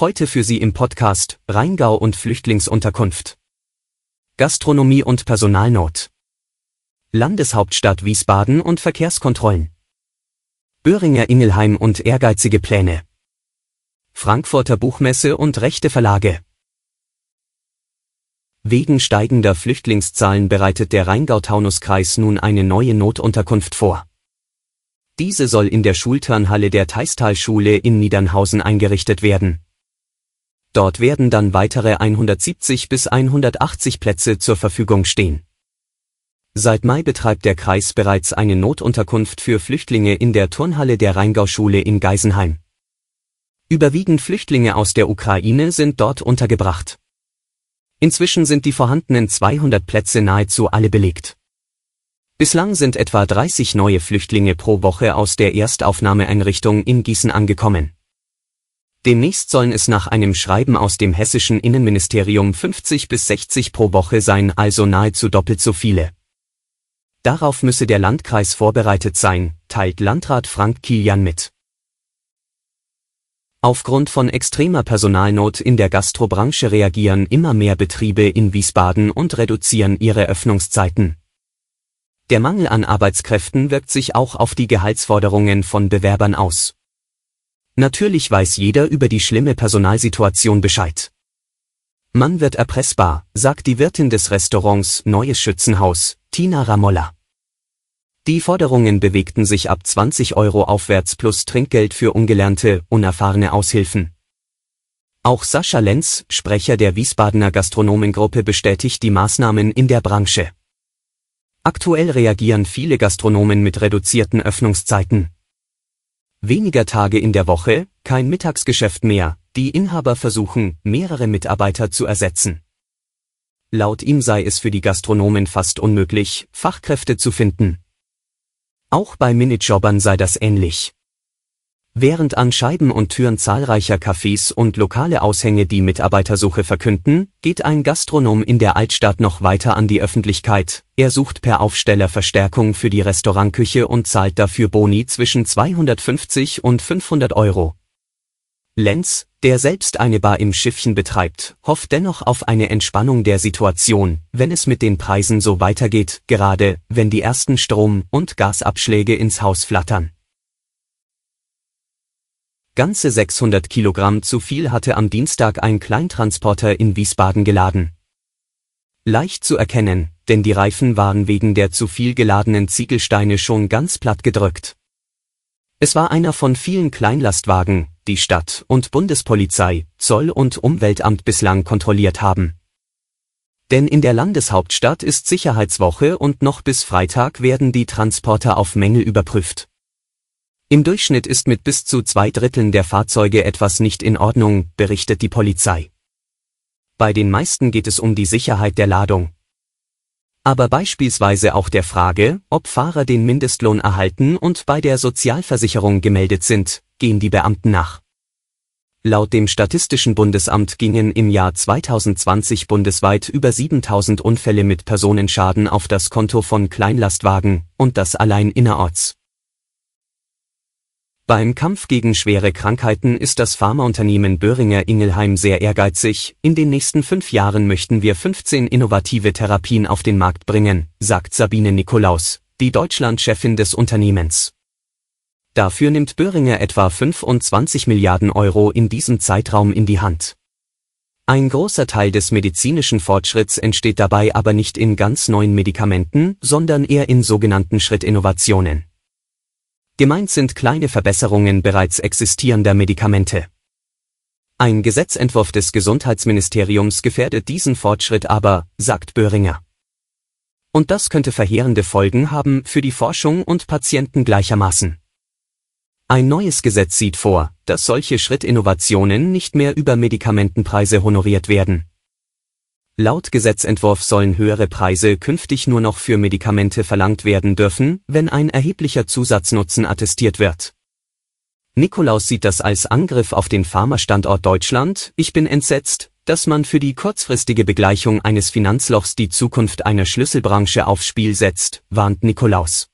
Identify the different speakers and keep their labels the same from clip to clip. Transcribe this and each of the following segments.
Speaker 1: Heute für Sie im Podcast Rheingau und Flüchtlingsunterkunft. Gastronomie und Personalnot. Landeshauptstadt Wiesbaden und Verkehrskontrollen. Böhringer Ingelheim und ehrgeizige Pläne. Frankfurter Buchmesse und rechte Verlage. Wegen steigender Flüchtlingszahlen bereitet der Rheingau-Taunus-Kreis nun eine neue Notunterkunft vor. Diese soll in der Schulturnhalle der Teistalschule in Niedernhausen eingerichtet werden. Dort werden dann weitere 170 bis 180 Plätze zur Verfügung stehen. Seit Mai betreibt der Kreis bereits eine Notunterkunft für Flüchtlinge in der Turnhalle der Rheingauschule in Geisenheim. Überwiegend Flüchtlinge aus der Ukraine sind dort untergebracht. Inzwischen sind die vorhandenen 200 Plätze nahezu alle belegt. Bislang sind etwa 30 neue Flüchtlinge pro Woche aus der Erstaufnahmeeinrichtung in Gießen angekommen. Demnächst sollen es nach einem Schreiben aus dem hessischen Innenministerium 50 bis 60 pro Woche sein, also nahezu doppelt so viele. Darauf müsse der Landkreis vorbereitet sein, teilt Landrat Frank Kilian mit. Aufgrund von extremer Personalnot in der Gastrobranche reagieren immer mehr Betriebe in Wiesbaden und reduzieren ihre Öffnungszeiten. Der Mangel an Arbeitskräften wirkt sich auch auf die Gehaltsforderungen von Bewerbern aus. Natürlich weiß jeder über die schlimme Personalsituation Bescheid. Man wird erpressbar, sagt die Wirtin des Restaurants Neues Schützenhaus, Tina Ramolla. Die Forderungen bewegten sich ab 20 Euro aufwärts plus Trinkgeld für ungelernte, unerfahrene Aushilfen. Auch Sascha Lenz, Sprecher der Wiesbadener Gastronomengruppe bestätigt die Maßnahmen in der Branche. Aktuell reagieren viele Gastronomen mit reduzierten Öffnungszeiten. Weniger Tage in der Woche, kein Mittagsgeschäft mehr, die Inhaber versuchen, mehrere Mitarbeiter zu ersetzen. Laut ihm sei es für die Gastronomen fast unmöglich, Fachkräfte zu finden. Auch bei Minijobbern sei das ähnlich. Während an Scheiben und Türen zahlreicher Cafés und lokale Aushänge die Mitarbeitersuche verkünden, geht ein Gastronom in der Altstadt noch weiter an die Öffentlichkeit. Er sucht per Aufsteller Verstärkung für die Restaurantküche und zahlt dafür Boni zwischen 250 und 500 Euro. Lenz, der selbst eine Bar im Schiffchen betreibt, hofft dennoch auf eine Entspannung der Situation, wenn es mit den Preisen so weitergeht, gerade wenn die ersten Strom- und Gasabschläge ins Haus flattern. Ganze 600 Kilogramm zu viel hatte am Dienstag ein Kleintransporter in Wiesbaden geladen. Leicht zu erkennen, denn die Reifen waren wegen der zu viel geladenen Ziegelsteine schon ganz platt gedrückt. Es war einer von vielen Kleinlastwagen, die Stadt und Bundespolizei, Zoll und Umweltamt bislang kontrolliert haben. Denn in der Landeshauptstadt ist Sicherheitswoche und noch bis Freitag werden die Transporter auf Mängel überprüft. Im Durchschnitt ist mit bis zu zwei Dritteln der Fahrzeuge etwas nicht in Ordnung, berichtet die Polizei. Bei den meisten geht es um die Sicherheit der Ladung. Aber beispielsweise auch der Frage, ob Fahrer den Mindestlohn erhalten und bei der Sozialversicherung gemeldet sind, gehen die Beamten nach. Laut dem Statistischen Bundesamt gingen im Jahr 2020 bundesweit über 7000 Unfälle mit Personenschaden auf das Konto von Kleinlastwagen, und das allein innerorts. Beim Kampf gegen schwere Krankheiten ist das Pharmaunternehmen Böhringer Ingelheim sehr ehrgeizig. In den nächsten fünf Jahren möchten wir 15 innovative Therapien auf den Markt bringen, sagt Sabine Nikolaus, die Deutschlandchefin des Unternehmens. Dafür nimmt Böhringer etwa 25 Milliarden Euro in diesem Zeitraum in die Hand. Ein großer Teil des medizinischen Fortschritts entsteht dabei aber nicht in ganz neuen Medikamenten, sondern eher in sogenannten Schrittinnovationen. Gemeint sind kleine Verbesserungen bereits existierender Medikamente. Ein Gesetzentwurf des Gesundheitsministeriums gefährdet diesen Fortschritt aber, sagt Böhringer. Und das könnte verheerende Folgen haben für die Forschung und Patienten gleichermaßen. Ein neues Gesetz sieht vor, dass solche Schrittinnovationen nicht mehr über Medikamentenpreise honoriert werden. Laut Gesetzentwurf sollen höhere Preise künftig nur noch für Medikamente verlangt werden dürfen, wenn ein erheblicher Zusatznutzen attestiert wird. Nikolaus sieht das als Angriff auf den Pharmastandort Deutschland. Ich bin entsetzt, dass man für die kurzfristige Begleichung eines Finanzlochs die Zukunft einer Schlüsselbranche aufs Spiel setzt, warnt Nikolaus.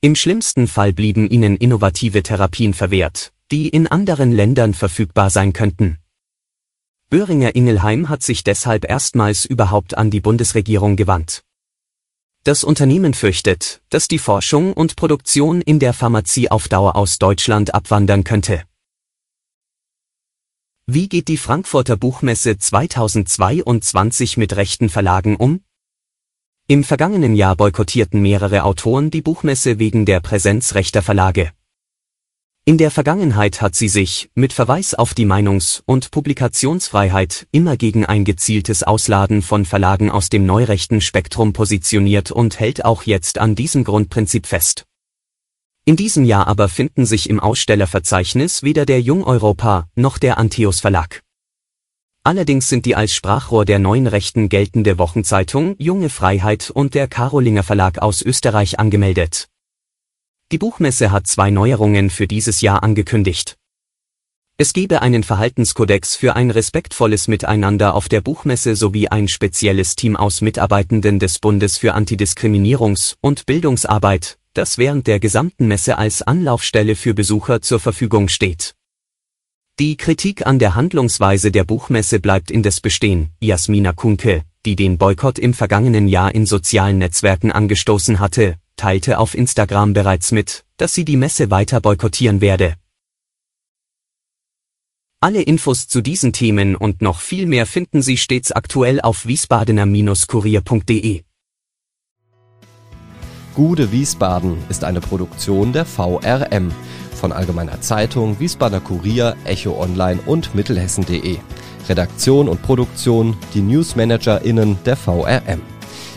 Speaker 1: Im schlimmsten Fall blieben ihnen innovative Therapien verwehrt, die in anderen Ländern verfügbar sein könnten. Böhringer Ingelheim hat sich deshalb erstmals überhaupt an die Bundesregierung gewandt. Das Unternehmen fürchtet, dass die Forschung und Produktion in der Pharmazie auf Dauer aus Deutschland abwandern könnte. Wie geht die Frankfurter Buchmesse 2022 mit rechten Verlagen um? Im vergangenen Jahr boykottierten mehrere Autoren die Buchmesse wegen der Präsenz rechter Verlage. In der Vergangenheit hat sie sich, mit Verweis auf die Meinungs- und Publikationsfreiheit, immer gegen ein gezieltes Ausladen von Verlagen aus dem neurechten Spektrum positioniert und hält auch jetzt an diesem Grundprinzip fest. In diesem Jahr aber finden sich im Ausstellerverzeichnis weder der Jung Europa noch der Antheus Verlag. Allerdings sind die als Sprachrohr der neuen Rechten geltende Wochenzeitung Junge Freiheit und der Karolinger Verlag aus Österreich angemeldet. Die Buchmesse hat zwei Neuerungen für dieses Jahr angekündigt. Es gebe einen Verhaltenskodex für ein respektvolles Miteinander auf der Buchmesse sowie ein spezielles Team aus Mitarbeitenden des Bundes für Antidiskriminierungs- und Bildungsarbeit, das während der gesamten Messe als Anlaufstelle für Besucher zur Verfügung steht. Die Kritik an der Handlungsweise der Buchmesse bleibt indes bestehen. Jasmina Kunke, die den Boykott im vergangenen Jahr in sozialen Netzwerken angestoßen hatte, teilte auf Instagram bereits mit, dass sie die Messe weiter boykottieren werde. Alle Infos zu diesen Themen und noch viel mehr finden Sie stets aktuell auf wiesbadener-kurier.de.
Speaker 2: Gude Wiesbaden ist eine Produktion der VRM von Allgemeiner Zeitung, Wiesbadener Kurier, Echo Online und Mittelhessen.de. Redaktion und Produktion die NewsmanagerInnen der VRM.